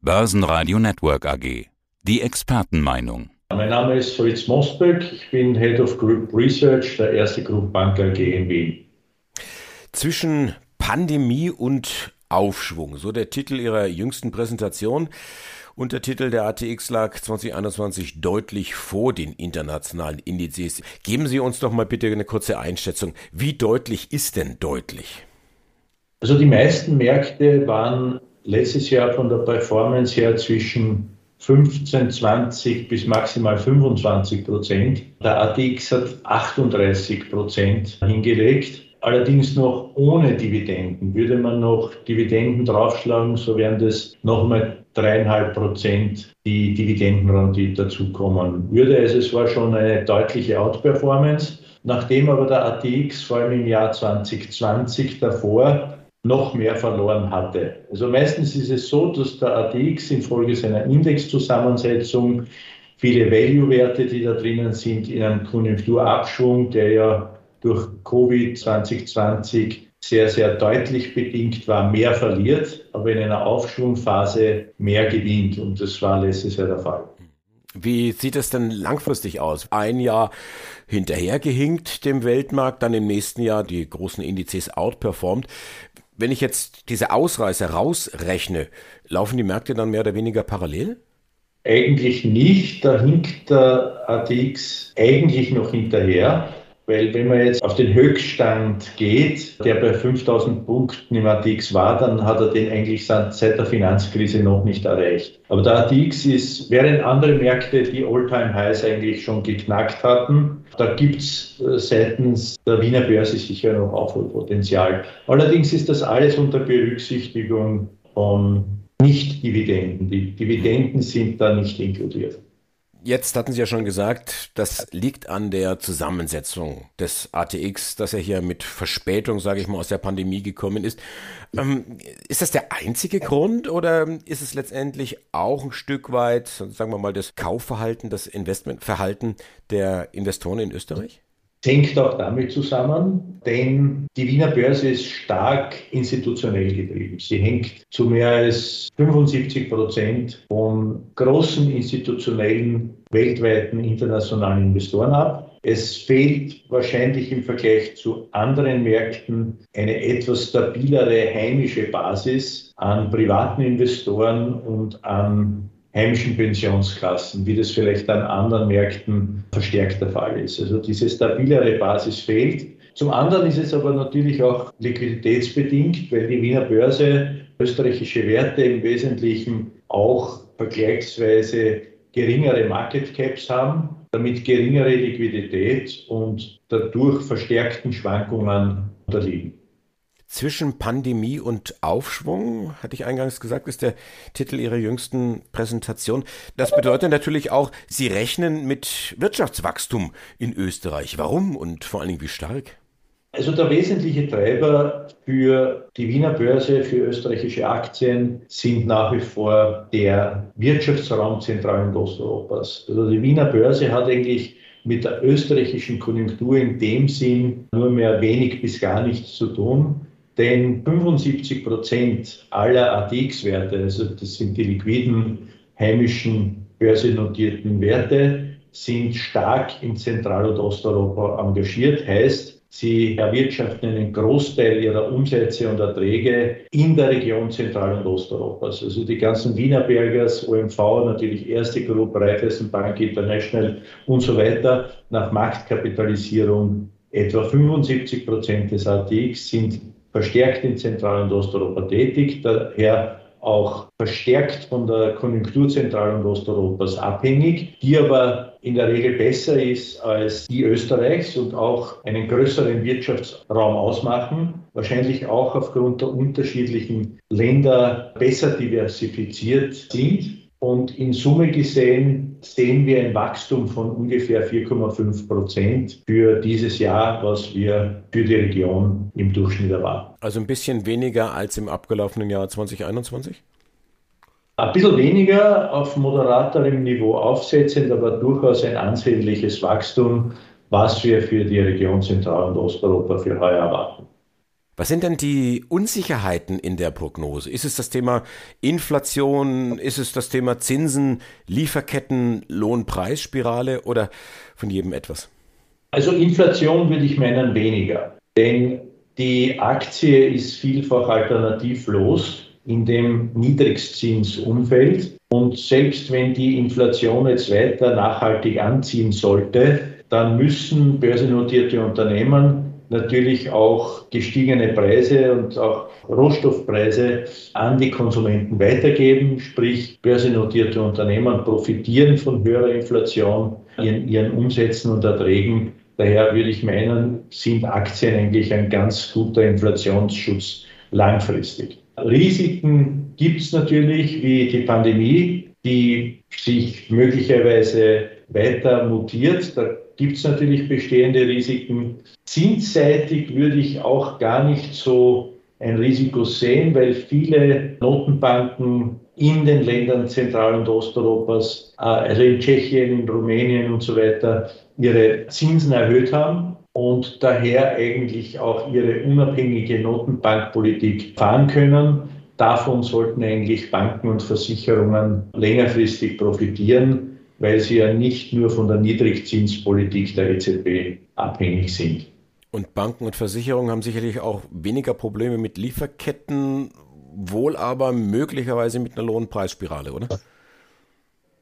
Börsenradio Network AG. Die Expertenmeinung. Mein Name ist Fritz Mosberg. Ich bin Head of Group Research der Erste Group Bank AG in Wien. Zwischen Pandemie und Aufschwung, so der Titel Ihrer jüngsten Präsentation. Untertitel der ATX lag 2021 deutlich vor den internationalen Indizes. Geben Sie uns doch mal bitte eine kurze Einschätzung. Wie deutlich ist denn deutlich? Also die meisten Märkte waren letztes Jahr von der Performance her zwischen 15, 20 bis maximal 25 Prozent. Der ATX hat 38 Prozent hingelegt. Allerdings noch ohne Dividenden. Würde man noch Dividenden draufschlagen, so wären das nochmal dreieinhalb Prozent, die Dividendenrendite dazukommen würde. Also es war schon eine deutliche Outperformance. Nachdem aber der ATX vor allem im Jahr 2020 davor noch mehr verloren hatte. Also meistens ist es so, dass der ATX infolge seiner Indexzusammensetzung viele Value-Werte, die da drinnen sind, in einem Konjunkturabschwung, der ja durch Covid 2020 sehr, sehr deutlich bedingt war, mehr verliert, aber in einer Aufschwungphase mehr gewinnt. Und das war letztes Jahr der Fall. Wie sieht es denn langfristig aus? Ein Jahr hinterhergehinkt dem Weltmarkt, dann im nächsten Jahr die großen Indizes outperformt. Wenn ich jetzt diese Ausreißer rausrechne, laufen die Märkte dann mehr oder weniger parallel? Eigentlich nicht. Da hinkt der ATX eigentlich noch hinterher. Weil wenn man jetzt auf den Höchststand geht, der bei 5000 Punkten im ATX war, dann hat er den eigentlich seit der Finanzkrise noch nicht erreicht. Aber der ATX ist, während andere Märkte die All-Time-Highs eigentlich schon geknackt hatten, da gibt es äh, seitens der Wiener Börse sicher noch Aufholpotenzial. Allerdings ist das alles unter Berücksichtigung von Nicht-Dividenden. Die Dividenden sind da nicht inkludiert. Jetzt hatten Sie ja schon gesagt, das liegt an der Zusammensetzung des ATX, dass er hier mit Verspätung, sage ich mal, aus der Pandemie gekommen ist. Ähm, ist das der einzige Grund oder ist es letztendlich auch ein Stück weit, sagen wir mal, das Kaufverhalten, das Investmentverhalten der Investoren in Österreich? Hängt auch damit zusammen, denn die Wiener Börse ist stark institutionell getrieben. Sie hängt zu mehr als 75 Prozent von großen institutionellen, weltweiten, internationalen Investoren ab. Es fehlt wahrscheinlich im Vergleich zu anderen Märkten eine etwas stabilere heimische Basis an privaten Investoren und an heimischen Pensionskassen, wie das vielleicht an anderen Märkten verstärkt der Fall ist. Also diese stabilere Basis fehlt. Zum anderen ist es aber natürlich auch liquiditätsbedingt, weil die Wiener Börse österreichische Werte im Wesentlichen auch vergleichsweise geringere Market Caps haben, damit geringere Liquidität und dadurch verstärkten Schwankungen unterliegen. Zwischen Pandemie und Aufschwung, hatte ich eingangs gesagt, ist der Titel Ihrer jüngsten Präsentation. Das bedeutet natürlich auch, Sie rechnen mit Wirtschaftswachstum in Österreich. Warum und vor allen Dingen wie stark? Also der wesentliche Treiber für die Wiener Börse, für österreichische Aktien sind nach wie vor der Wirtschaftsraum Zentral- und Osteuropas. Also die Wiener Börse hat eigentlich mit der österreichischen Konjunktur in dem Sinn nur mehr wenig bis gar nichts zu tun. Denn 75 Prozent aller ATX-Werte, also das sind die liquiden heimischen börsennotierten Werte, sind stark in Zentral- und Osteuropa engagiert. Heißt, Sie erwirtschaften einen Großteil ihrer Umsätze und Erträge in der Region Zentral- und Osteuropas. Also die ganzen Wiener Bergers, OMV, natürlich Erste Gruppe, Raiffeisenbank International und so weiter. Nach Marktkapitalisierung etwa 75 Prozent des ATX sind verstärkt in Zentral- und Osteuropa tätig, daher auch verstärkt von der Konjunktur Zentral- und Osteuropas abhängig, die aber in der Regel besser ist als die Österreichs und auch einen größeren Wirtschaftsraum ausmachen, wahrscheinlich auch aufgrund der unterschiedlichen Länder besser diversifiziert sind. Und in Summe gesehen sehen wir ein Wachstum von ungefähr 4,5 Prozent für dieses Jahr, was wir für die Region im Durchschnitt erwarten. Also ein bisschen weniger als im abgelaufenen Jahr 2021? Ein bisschen weniger auf moderaterem Niveau aufsetzend, aber durchaus ein ansehnliches Wachstum, was wir für die Region Zentral- und Osteuropa für heuer erwarten. Was sind denn die Unsicherheiten in der Prognose? Ist es das Thema Inflation? Ist es das Thema Zinsen, Lieferketten, Lohnpreisspirale oder von jedem etwas? Also Inflation würde ich meinen weniger, denn die Aktie ist vielfach alternativlos in dem Niedrigzinsumfeld. Und selbst wenn die Inflation jetzt weiter nachhaltig anziehen sollte, dann müssen börsennotierte Unternehmen natürlich auch gestiegene Preise und auch Rohstoffpreise an die Konsumenten weitergeben. Sprich, börsennotierte Unternehmen profitieren von höherer Inflation in ihren Umsätzen und Erträgen. Daher würde ich meinen, sind Aktien eigentlich ein ganz guter Inflationsschutz langfristig. Risiken gibt es natürlich wie die Pandemie, die sich möglicherweise weiter mutiert. Da gibt es natürlich bestehende Risiken. Zinsseitig würde ich auch gar nicht so ein Risiko sehen, weil viele Notenbanken in den Ländern Zentral- und Osteuropas, äh, also in Tschechien, in Rumänien und so weiter, ihre Zinsen erhöht haben und daher eigentlich auch ihre unabhängige Notenbankpolitik fahren können. Davon sollten eigentlich Banken und Versicherungen längerfristig profitieren weil sie ja nicht nur von der Niedrigzinspolitik der EZB abhängig sind. Und Banken und Versicherungen haben sicherlich auch weniger Probleme mit Lieferketten, wohl aber möglicherweise mit einer Lohnpreisspirale, oder?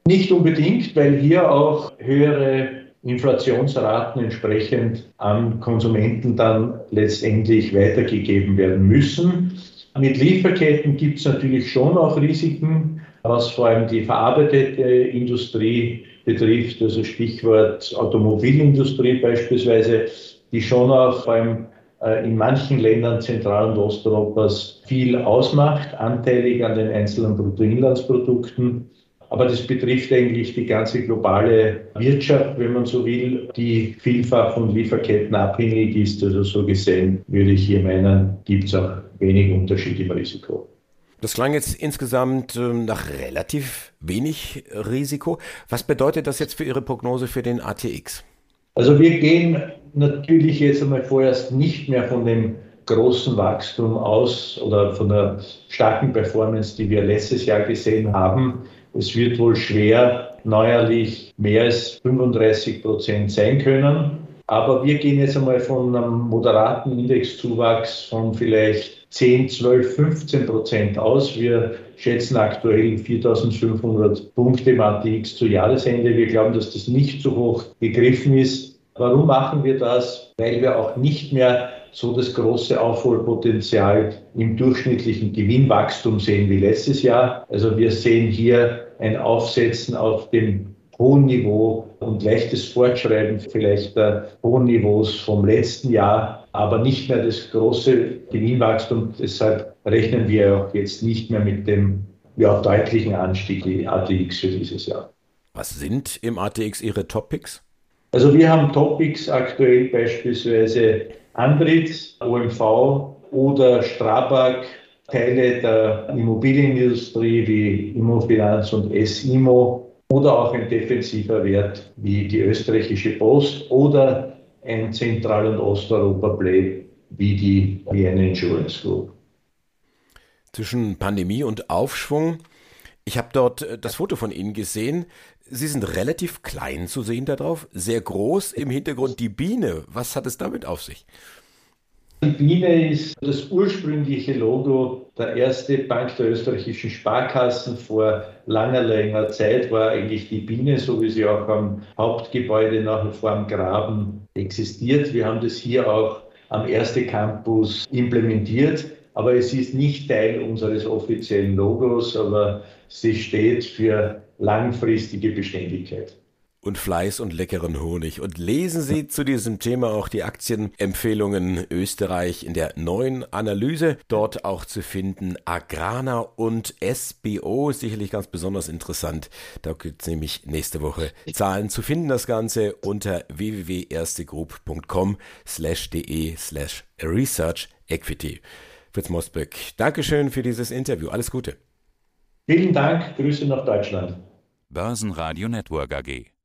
Nicht unbedingt, weil hier auch höhere Inflationsraten entsprechend an Konsumenten dann letztendlich weitergegeben werden müssen. Mit Lieferketten gibt es natürlich schon auch Risiken was vor allem die verarbeitete Industrie betrifft, also Stichwort Automobilindustrie beispielsweise, die schon auch vor allem äh, in manchen Ländern Zentral- und Osteuropas viel ausmacht, anteilig an den einzelnen Bruttoinlandsprodukten. Aber das betrifft eigentlich die ganze globale Wirtschaft, wenn man so will, die vielfach von Lieferketten abhängig ist. Also so gesehen würde ich hier meinen, gibt es auch wenig Unterschied im Risiko. Das klang jetzt insgesamt ähm, nach relativ wenig Risiko. Was bedeutet das jetzt für Ihre Prognose für den ATX? Also wir gehen natürlich jetzt einmal vorerst nicht mehr von dem großen Wachstum aus oder von der starken Performance, die wir letztes Jahr gesehen haben. Es wird wohl schwer neuerlich mehr als 35 Prozent sein können. Aber wir gehen jetzt einmal von einem moderaten Indexzuwachs von vielleicht 10, 12, 15 Prozent aus. Wir schätzen aktuell 4500 Punkte im ATX zu Jahresende. Wir glauben, dass das nicht so hoch gegriffen ist. Warum machen wir das? Weil wir auch nicht mehr so das große Aufholpotenzial im durchschnittlichen Gewinnwachstum sehen wie letztes Jahr. Also wir sehen hier ein Aufsetzen auf dem hohen Niveau und leichtes Fortschreiben vielleicht der hohen Niveaus vom letzten Jahr, aber nicht mehr das große Gewinnwachstum. Deshalb rechnen wir auch jetzt nicht mehr mit dem ja, deutlichen Anstieg der ATX für dieses Jahr. Was sind im ATX Ihre Topics? Also wir haben Topics aktuell beispielsweise Andritz, OMV oder Strabag, Teile der Immobilienindustrie wie Immofinanz und S-Immo oder auch ein defensiver Wert wie die österreichische Post oder ein Zentral- und Osteuropa-Play wie die Vienna Insurance Group. Zwischen Pandemie und Aufschwung. Ich habe dort äh, das Foto von Ihnen gesehen. Sie sind relativ klein zu sehen darauf, sehr groß im Hintergrund die Biene. Was hat es damit auf sich? Die Biene ist das ursprüngliche Logo der erste Bank der österreichischen Sparkassen. Vor langer, langer Zeit war eigentlich die Biene, so wie sie auch am Hauptgebäude nach wie vor am Graben existiert. Wir haben das hier auch am Erste Campus implementiert. Aber es ist nicht Teil unseres offiziellen Logos, aber sie steht für langfristige Beständigkeit und Fleiß und leckeren Honig. Und lesen Sie zu diesem Thema auch die Aktienempfehlungen Österreich in der neuen Analyse. Dort auch zu finden Agrana und SBO. Sicherlich ganz besonders interessant. Da gibt es nämlich nächste Woche Zahlen zu finden. Das Ganze unter www.erstegroup.com slash de slash research equity. Fritz Mosbeck, Dankeschön für dieses Interview. Alles Gute. Vielen Dank. Grüße nach Deutschland. Börsenradio Network AG.